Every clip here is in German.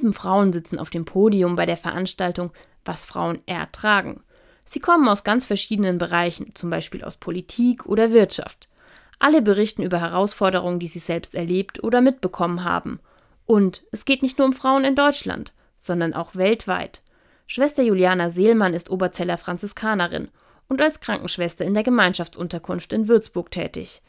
Sieben Frauen sitzen auf dem Podium bei der Veranstaltung Was Frauen ertragen. Sie kommen aus ganz verschiedenen Bereichen, zum Beispiel aus Politik oder Wirtschaft. Alle berichten über Herausforderungen, die sie selbst erlebt oder mitbekommen haben. Und es geht nicht nur um Frauen in Deutschland, sondern auch weltweit. Schwester Juliana Seelmann ist Oberzeller Franziskanerin und als Krankenschwester in der Gemeinschaftsunterkunft in Würzburg tätig.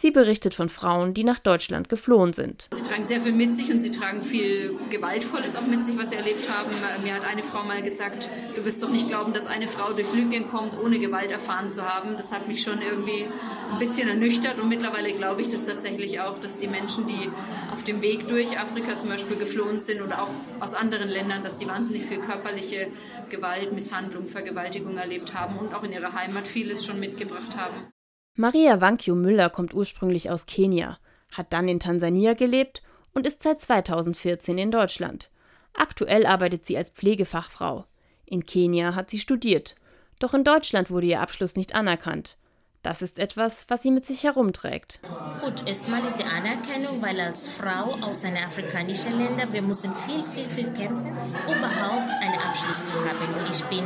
Sie berichtet von Frauen, die nach Deutschland geflohen sind. Sie tragen sehr viel mit sich und sie tragen viel Gewaltvolles auch mit sich, was sie erlebt haben. Mir hat eine Frau mal gesagt, du wirst doch nicht glauben, dass eine Frau durch Libyen kommt, ohne Gewalt erfahren zu haben. Das hat mich schon irgendwie ein bisschen ernüchtert und mittlerweile glaube ich das tatsächlich auch, dass die Menschen, die auf dem Weg durch Afrika zum Beispiel geflohen sind oder auch aus anderen Ländern, dass die wahnsinnig viel körperliche Gewalt, Misshandlung, Vergewaltigung erlebt haben und auch in ihrer Heimat vieles schon mitgebracht haben. Maria Wankio Müller kommt ursprünglich aus Kenia, hat dann in Tansania gelebt und ist seit 2014 in Deutschland. Aktuell arbeitet sie als Pflegefachfrau. In Kenia hat sie studiert, doch in Deutschland wurde ihr Abschluss nicht anerkannt. Das ist etwas, was sie mit sich herumträgt. Gut, erstmal ist die Anerkennung, weil als Frau aus einem afrikanischen Länder, wir müssen viel, viel, viel kämpfen, überhaupt einen Abschluss zu haben. Ich bin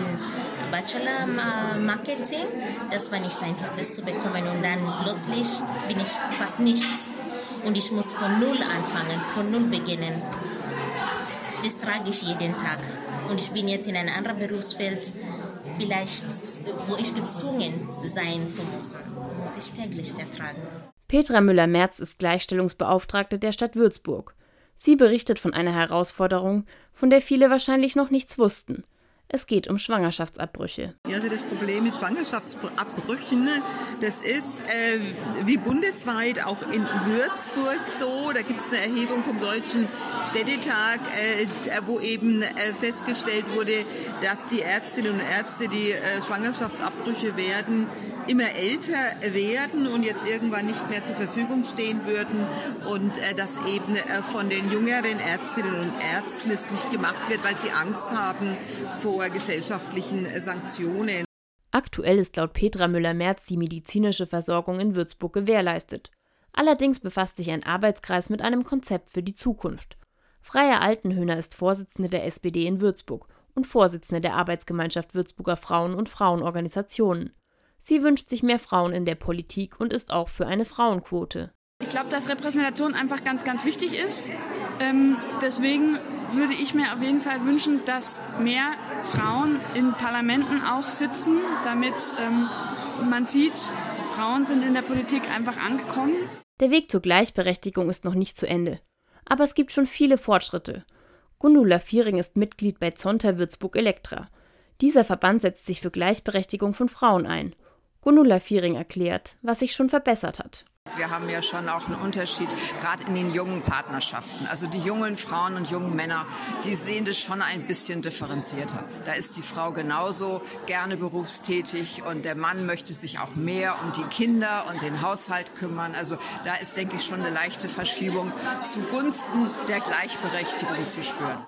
Bachelor Marketing, das war nicht einfach, das zu bekommen. Und dann plötzlich bin ich fast nichts. Und ich muss von Null anfangen, von Null beginnen. Das trage ich jeden Tag. Und ich bin jetzt in einem anderen Berufsfeld, vielleicht, wo ich gezwungen sein zu müssen, muss ich täglich ertragen. Petra Müller-Merz ist Gleichstellungsbeauftragte der Stadt Würzburg. Sie berichtet von einer Herausforderung, von der viele wahrscheinlich noch nichts wussten. Es geht um Schwangerschaftsabbrüche. Ja, also das Problem mit Schwangerschaftsabbrüchen, das ist äh, wie bundesweit auch in Würzburg so. Da gibt es eine Erhebung vom Deutschen Städtetag, äh, wo eben äh, festgestellt wurde, dass die Ärztinnen und Ärzte, die äh, Schwangerschaftsabbrüche werden, immer älter werden und jetzt irgendwann nicht mehr zur Verfügung stehen würden und äh, dass eben äh, von den jüngeren Ärztinnen und Ärzten es nicht gemacht wird, weil sie Angst haben vor gesellschaftlichen äh, Sanktionen. Aktuell ist laut Petra Müller-Merz die medizinische Versorgung in Würzburg gewährleistet. Allerdings befasst sich ein Arbeitskreis mit einem Konzept für die Zukunft. Freya Altenhöhner ist Vorsitzende der SPD in Würzburg und Vorsitzende der Arbeitsgemeinschaft Würzburger Frauen und Frauenorganisationen. Sie wünscht sich mehr Frauen in der Politik und ist auch für eine Frauenquote. Ich glaube, dass Repräsentation einfach ganz, ganz wichtig ist. Ähm, deswegen würde ich mir auf jeden Fall wünschen, dass mehr Frauen in Parlamenten auch sitzen, damit ähm, man sieht, Frauen sind in der Politik einfach angekommen. Der Weg zur Gleichberechtigung ist noch nicht zu Ende. Aber es gibt schon viele Fortschritte. Gundula Viering ist Mitglied bei Zonta Würzburg Elektra. Dieser Verband setzt sich für Gleichberechtigung von Frauen ein Gunula Viering erklärt, was sich schon verbessert hat. Wir haben ja schon auch einen Unterschied, gerade in den jungen Partnerschaften. Also die jungen Frauen und jungen Männer, die sehen das schon ein bisschen differenzierter. Da ist die Frau genauso gerne berufstätig und der Mann möchte sich auch mehr um die Kinder und den Haushalt kümmern. Also da ist, denke ich, schon eine leichte Verschiebung zugunsten der Gleichberechtigung zu spüren.